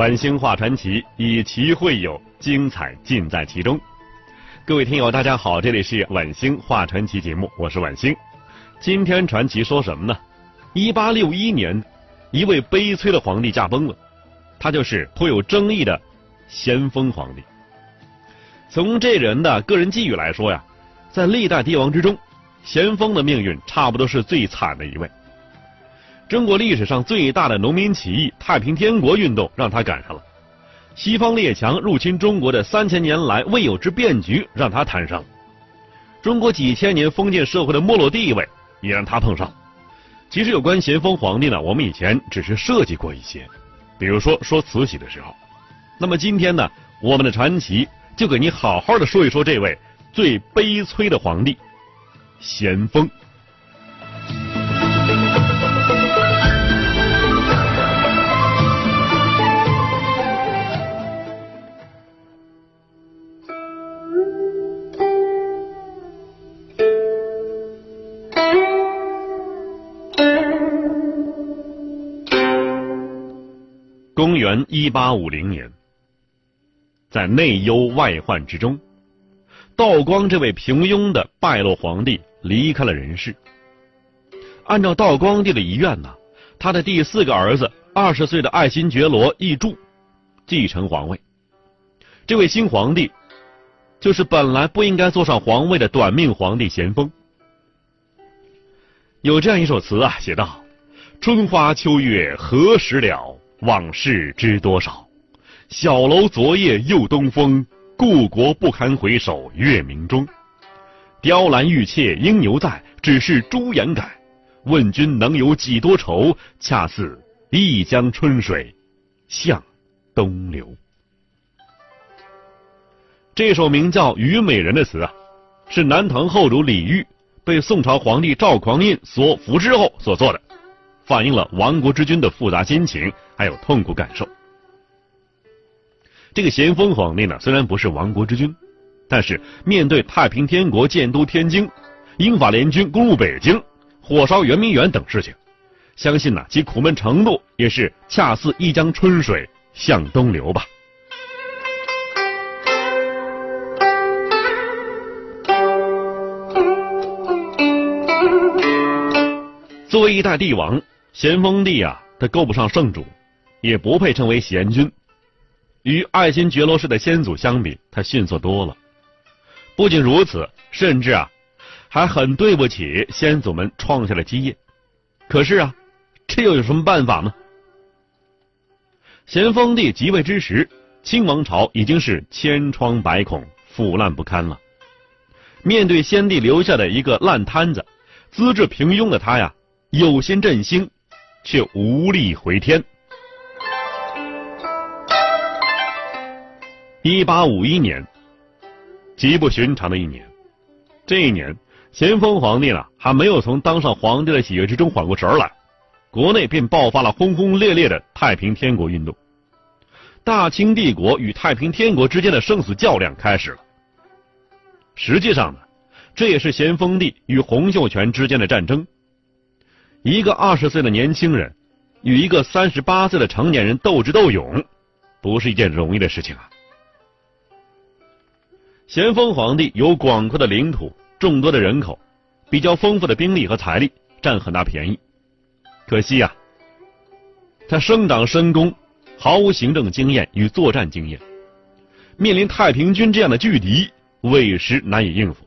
晚星画传奇，以奇会友，精彩尽在其中。各位听友，大家好，这里是晚星画传奇节目，我是晚星。今天传奇说什么呢？一八六一年，一位悲催的皇帝驾崩了，他就是颇有争议的咸丰皇帝。从这人的个人际遇来说呀，在历代帝王之中，咸丰的命运差不多是最惨的一位。中国历史上最大的农民起义——太平天国运动，让他赶上了；西方列强入侵中国的三千年来未有之变局，让他摊上了；中国几千年封建社会的没落地位，也让他碰上。其实有关咸丰皇帝呢，我们以前只是设计过一些，比如说说慈禧的时候。那么今天呢，我们的传奇就给你好好的说一说这位最悲催的皇帝——咸丰。公元一八五零年，在内忧外患之中，道光这位平庸的败落皇帝离开了人世。按照道光帝的遗愿呢，他的第四个儿子二十岁的爱新觉罗奕柱继承皇位。这位新皇帝就是本来不应该坐上皇位的短命皇帝咸丰。有这样一首词啊，写道：“春花秋月何时了？”往事知多少？小楼昨夜又东风，故国不堪回首月明中。雕栏玉砌应犹在，只是朱颜改。问君能有几多愁？恰似一江春水向东流。这首名叫《虞美人》的词啊，是南唐后主李煜被宋朝皇帝赵匡胤所俘之后所作的。反映了亡国之君的复杂心情，还有痛苦感受。这个咸丰皇帝呢，虽然不是亡国之君，但是面对太平天国建都天津、英法联军攻入北京、火烧圆明园等事情，相信呢其苦闷程度也是恰似一江春水向东流吧。作为一代帝王。咸丰帝啊，他够不上圣主，也不配称为贤君。与爱新觉罗氏的先祖相比，他逊色多了。不仅如此，甚至啊，还很对不起先祖们创下的基业。可是啊，这又有什么办法呢？咸丰帝即位之时，清王朝已经是千疮百孔、腐烂不堪了。面对先帝留下的一个烂摊子，资质平庸的他呀，有心振兴。却无力回天。一八五一年，极不寻常的一年。这一年，咸丰皇帝呢还没有从当上皇帝的喜悦之中缓过神来，国内便爆发了轰轰烈烈的太平天国运动。大清帝国与太平天国之间的生死较量开始了。实际上呢，这也是咸丰帝与洪秀全之间的战争。一个二十岁的年轻人与一个三十八岁的成年人斗智斗勇，不是一件容易的事情啊。咸丰皇帝有广阔的领土、众多的人口、比较丰富的兵力和财力，占很大便宜。可惜啊，他生长深宫，毫无行政经验与作战经验，面临太平军这样的巨敌，委实难以应付。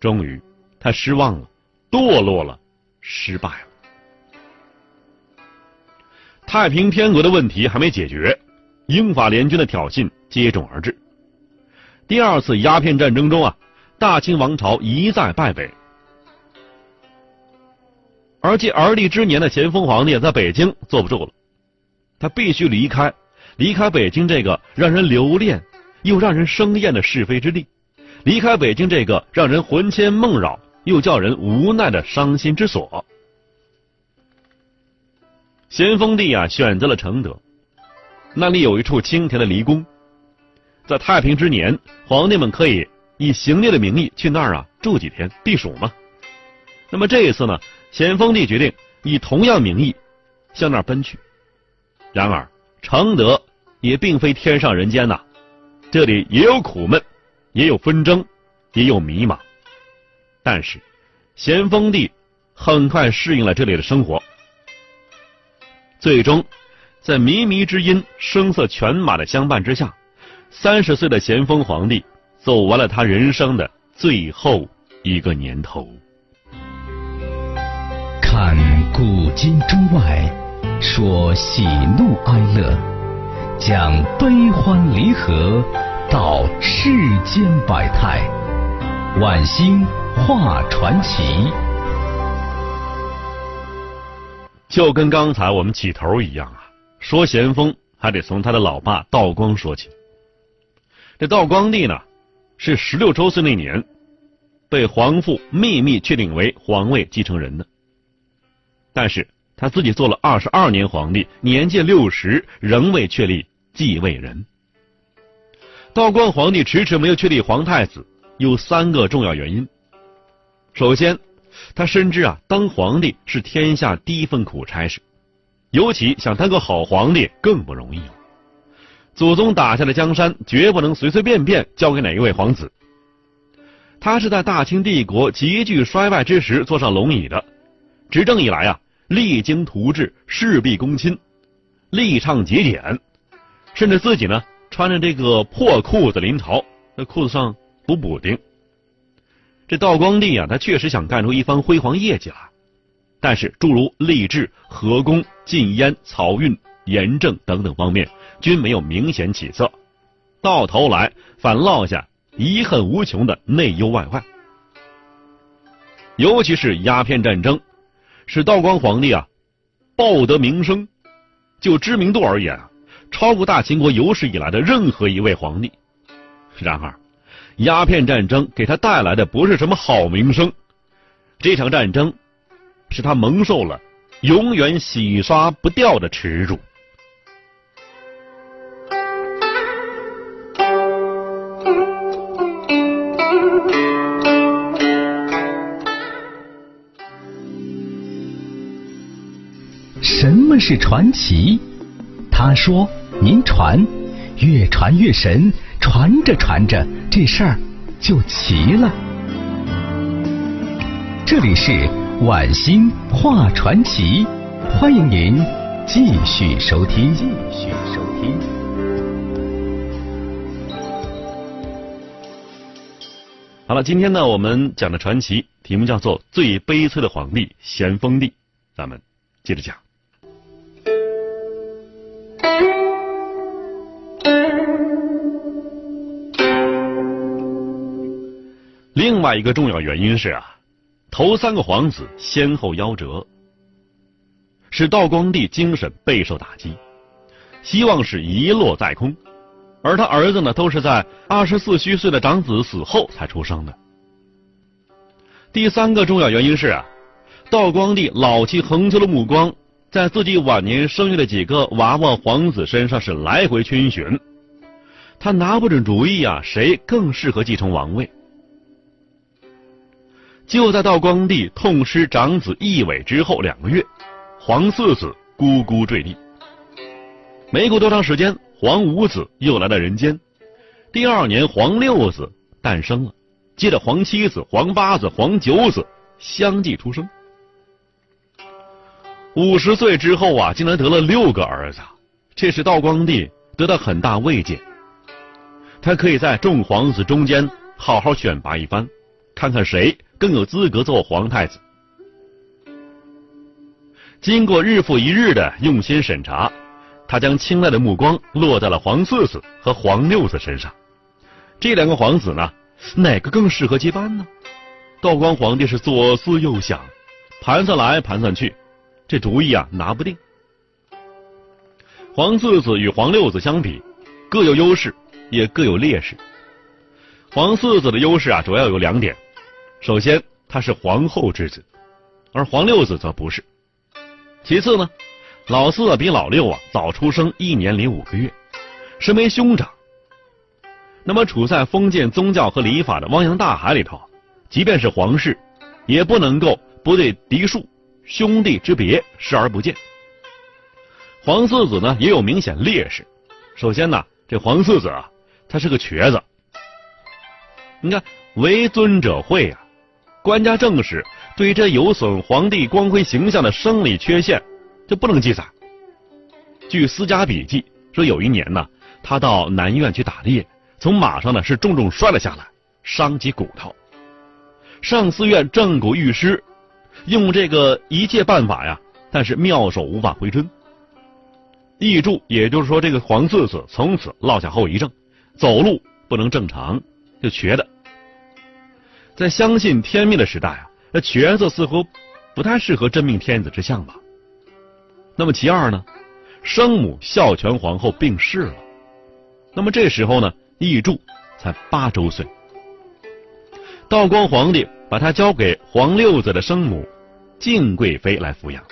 终于，他失望了，堕落了，失败了。太平天国的问题还没解决，英法联军的挑衅接踵而至。第二次鸦片战争中啊，大清王朝一再败北，而继而立之年的咸丰皇帝在北京坐不住了，他必须离开，离开北京这个让人留恋又让人生厌的是非之地，离开北京这个让人魂牵梦绕又叫人无奈的伤心之所。咸丰帝啊，选择了承德，那里有一处清甜的离宫。在太平之年，皇帝们可以以行猎的名义去那儿啊住几天避暑嘛。那么这一次呢，咸丰帝决定以同样名义向那儿奔去。然而，承德也并非天上人间呐，这里也有苦闷，也有纷争，也有迷茫。但是，咸丰帝很快适应了这里的生活。最终，在靡靡之音、声色犬马的相伴之下，三十岁的咸丰皇帝走完了他人生的最后一个年头。看古今中外，说喜怒哀乐，讲悲欢离合，道世间百态，晚星画传奇。就跟刚才我们起头一样啊，说咸丰还得从他的老爸道光说起。这道光帝呢，是十六周岁那年，被皇父秘密确定为皇位继承人的。但是他自己做了二十二年皇帝，年届六十，仍未确立继位人。道光皇帝迟迟没有确立皇太子，有三个重要原因。首先，他深知啊，当皇帝是天下第一份苦差事，尤其想当个好皇帝更不容易了。祖宗打下的江山，绝不能随随便便交给哪一位皇子。他是在大清帝国急剧衰败之时坐上龙椅的，执政以来啊，励精图治，事必躬亲，力倡节俭，甚至自己呢穿着这个破裤子临朝，那裤子上补补丁。这道光帝啊，他确实想干出一番辉煌业绩来，但是诸如吏治、河工、禁烟、漕运、盐政等等方面均没有明显起色，到头来反落下遗恨无穷的内忧外患。尤其是鸦片战争，使道光皇帝啊报得名声，就知名度而言啊，超过大清国有史以来的任何一位皇帝。然而。鸦片战争给他带来的不是什么好名声，这场战争使他蒙受了永远洗刷不掉的耻辱。什么是传奇？他说：“您传，越传越神。”传着传着，这事儿就齐了。这里是晚星画传奇，欢迎您继续收听。继续收听。好了，今天呢，我们讲的传奇题目叫做《最悲催的皇帝咸丰帝》，咱们接着讲。另外一个重要原因是啊，头三个皇子先后夭折，使道光帝精神备受打击，希望是一落再空。而他儿子呢，都是在二十四虚岁的长子死后才出生的。第三个重要原因是啊，道光帝老气横秋的目光，在自己晚年生育的几个娃娃皇子身上是来回逡巡，他拿不准主意啊，谁更适合继承王位。就在道光帝痛失长子奕纬之后两个月，皇四子咕咕坠地。没过多长时间，皇五子又来到人间。第二年，皇六子诞生了，接着皇七子、皇八子、皇九子相继出生。五十岁之后啊，竟然得了六个儿子，这使道光帝得到很大慰藉。他可以在众皇子中间好好选拔一番，看看谁。更有资格做皇太子。经过日复一日的用心审查，他将青睐的目光落在了皇四子和皇六子身上。这两个皇子呢，哪个更适合接班呢？道光皇帝是左思右想，盘算来盘算去，这主意啊拿不定。皇四子与皇六子相比，各有优势，也各有劣势。皇四子的优势啊，主要有两点：首先，他是皇后之子，而皇六子则不是。其次呢，老四比老六啊早出生一年零五个月，身为兄长。那么处在封建宗教和礼法的汪洋大海里头，即便是皇室，也不能够不对嫡庶、兄弟之别视而不见。皇四子呢也有明显劣势，首先呢，这皇四子啊，他是个瘸子。你看，为尊者讳啊，官家正史对这有损皇帝光辉形象的生理缺陷就不能记载。据私家笔记说，有一年呢，他到南苑去打猎，从马上呢是重重摔了下来，伤及骨头。上寺院正骨御师用这个一切办法呀，但是妙手无法回春。译注，也就是说，这个黄四子从此落下后遗症，走路不能正常，就瘸的。在相信天命的时代啊，那瘸子似乎不太适合真命天子之相吧。那么其二呢，生母孝全皇后病逝了。那么这时候呢，奕柱才八周岁。道光皇帝把他交给皇六子的生母敬贵妃来抚养。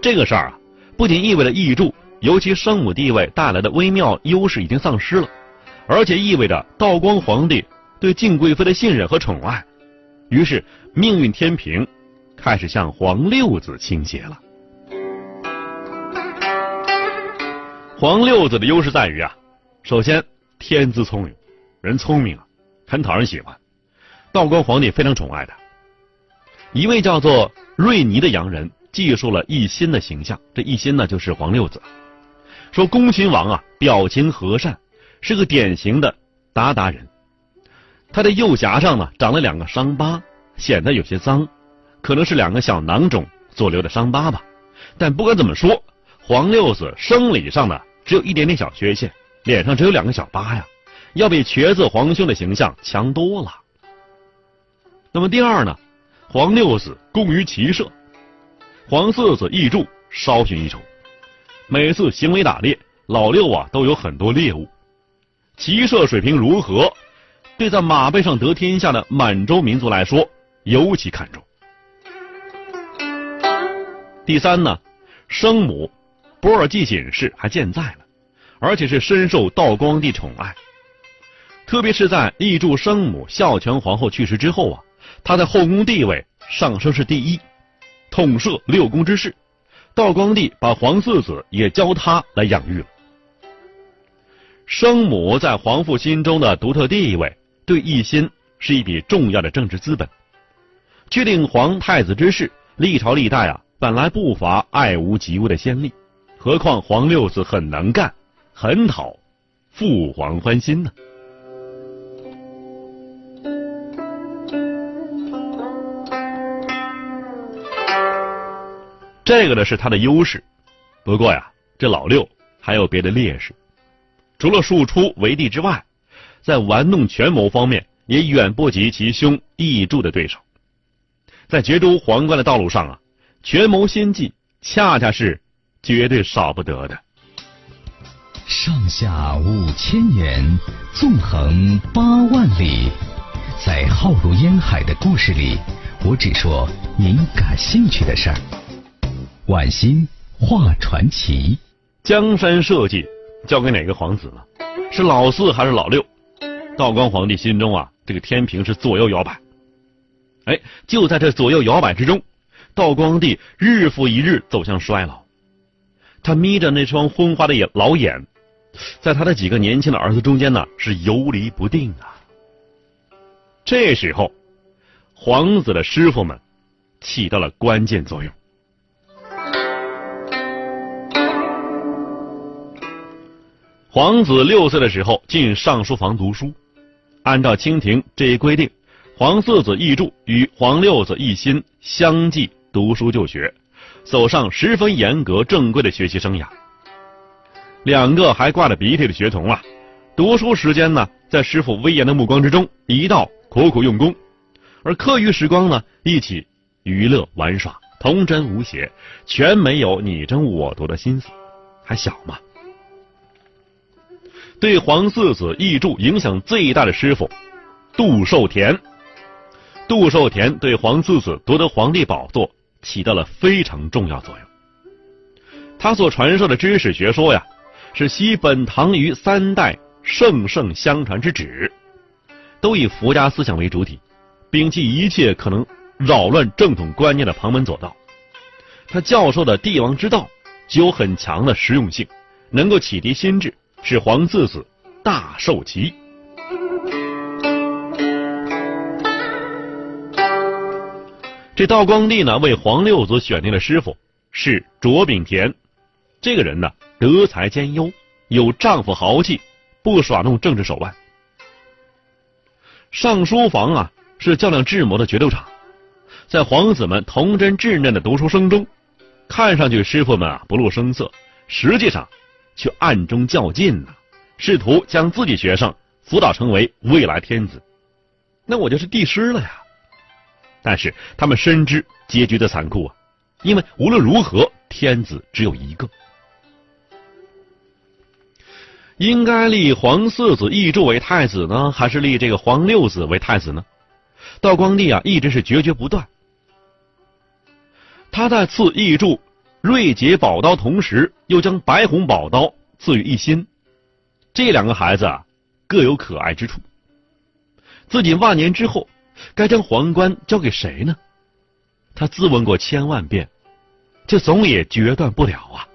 这个事儿啊。不仅意味着奕柱由其生母地位带来的微妙优势已经丧失了，而且意味着道光皇帝对敬贵妃的信任和宠爱，于是命运天平开始向皇六子倾斜了。皇六子的优势在于啊，首先天资聪颖，人聪明啊，很讨人喜欢，道光皇帝非常宠爱他。一位叫做瑞尼的洋人。记述了奕欣的形象，这奕欣呢就是皇六子。说恭亲王啊，表情和善，是个典型的鞑靼人。他的右颊上呢长了两个伤疤，显得有些脏，可能是两个小囊肿所留的伤疤吧。但不管怎么说，黄六子生理上呢只有一点点小缺陷，脸上只有两个小疤呀，要比瘸子皇兄的形象强多了。那么第二呢，黄六子工于骑射。黄四子奕柱稍逊一筹，每次行为打猎，老六啊都有很多猎物，骑射水平如何，对在马背上得天下的满洲民族来说尤其看重。第三呢，生母波尔济锦氏还健在了，而且是深受道光帝宠爱，特别是在奕柱生母孝全皇后去世之后啊，他在后宫地位上升是第一。统摄六宫之事，道光帝把皇四子也交他来养育了。生母在皇父心中的独特地位，对奕心是一笔重要的政治资本。确定皇太子之事，历朝历代啊，本来不乏爱屋及乌的先例，何况皇六子很能干，很讨父皇欢心呢。这个呢是他的优势，不过呀，这老六还有别的劣势。除了庶出为帝之外，在玩弄权谋方面也远不及其兄易柱的对手。在角逐皇冠的道路上啊，权谋心计恰恰是绝对少不得的。上下五千年，纵横八万里，在浩如烟海的故事里，我只说您感兴趣的事儿。晚星画传奇，江山社稷交给哪个皇子了？是老四还是老六？道光皇帝心中啊，这个天平是左右摇摆。哎，就在这左右摇摆之中，道光帝日复一日走向衰老。他眯着那双昏花的眼老眼，在他的几个年轻的儿子中间呢，是游离不定啊。这时候，皇子的师傅们起到了关键作用。皇子六岁的时候进尚书房读书，按照清廷这一规定，黄四子奕柱与黄六子奕欣相继读书就学，走上十分严格正规的学习生涯。两个还挂着鼻涕的学童啊，读书时间呢，在师傅威严的目光之中，一道苦苦用功；而课余时光呢，一起娱乐玩耍，童真无邪，全没有你争我夺的心思，还小嘛。对黄四子译著影响最大的师傅，杜寿田。杜寿田对黄四子夺得皇帝宝座起到了非常重要作用。他所传授的知识学说呀。是西本唐于三代圣圣相传之旨，都以佛家思想为主体，摒弃一切可能扰乱正统观念的旁门左道。他教授的帝王之道具有很强的实用性，能够启迪心智，是皇四子大受其益。这道光帝呢，为皇六子选定的师傅是卓炳田，这个人呢。德才兼优，有丈夫豪气，不耍弄政治手腕。上书房啊，是较量智谋的决斗场，在皇子们童真稚嫩的读书声中，看上去师傅们啊不露声色，实际上却暗中较劲呢，试图将自己学生辅导成为未来天子。那我就是帝师了呀！但是他们深知结局的残酷啊，因为无论如何，天子只有一个。应该立皇四子奕柱为太子呢，还是立这个皇六子为太子呢？道光帝啊，一直是决绝不断。他在赐奕柱锐捷宝刀同时，又将白虹宝刀赐予一心。这两个孩子啊，各有可爱之处。自己万年之后，该将皇冠交给谁呢？他自问过千万遍，却总也决断不了啊。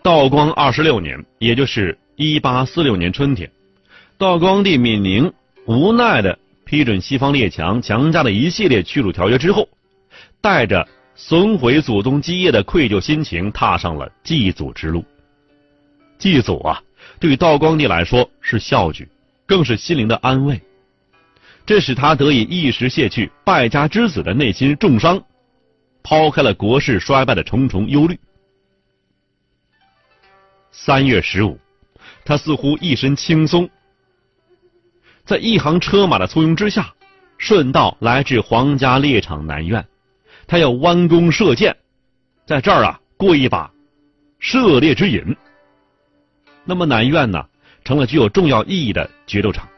道光二十六年，也就是一八四六年春天，道光帝敏宁无奈的批准西方列强强加的一系列驱逐条约之后，带着损毁祖宗基业的愧疚心情，踏上了祭祖之路。祭祖啊，对道光帝来说是孝举，更是心灵的安慰，这使他得以一时卸去败家之子的内心重伤，抛开了国势衰败的重重忧虑。三月十五，他似乎一身轻松，在一行车马的簇拥之下，顺道来至皇家猎场南苑。他要弯弓射箭，在这儿啊过一把射猎之瘾。那么南苑呢，成了具有重要意义的决斗场。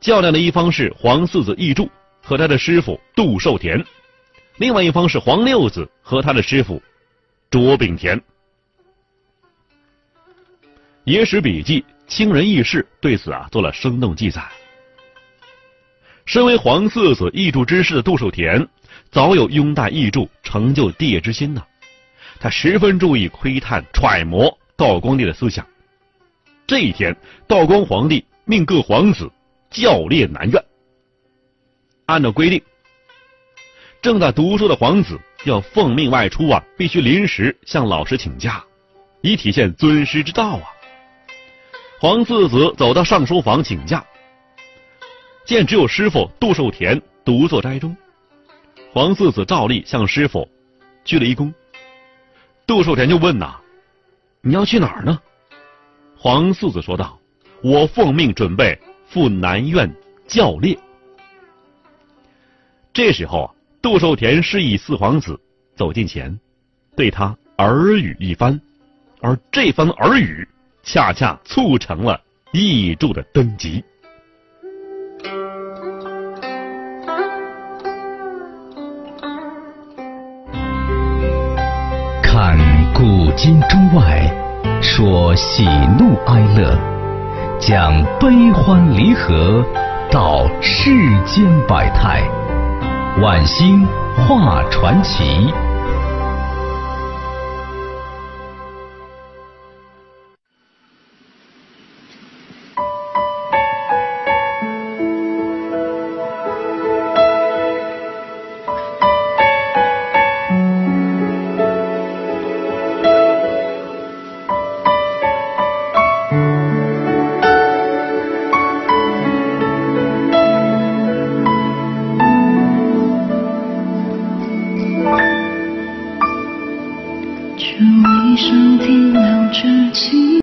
较量的一方是皇四子易柱和他的师傅杜寿田，另外一方是黄六子和他的师傅卓炳田。野史笔记清人轶事对此啊做了生动记载。身为皇四子奕柱之师的杜守田，早有拥戴奕柱成就帝业之心呢。他十分注意窥探揣摩道光帝的思想。这一天，道光皇帝命各皇子教练南苑。按照规定，正在读书的皇子要奉命外出啊，必须临时向老师请假，以体现尊师之道啊。黄四子走到上书房请假，见只有师傅杜寿田独坐斋中，黄四子照例向师傅鞠了一躬。杜寿田就问呐：“你要去哪儿呢？”黄四子说道：“我奉命准备赴南苑教猎。”这时候啊，杜寿田示意四皇子走近前，对他耳语一番，而这番耳语。恰恰促成了易柱的登基。看古今中外，说喜怒哀乐，讲悲欢离合，道世间百态，晚星画传奇。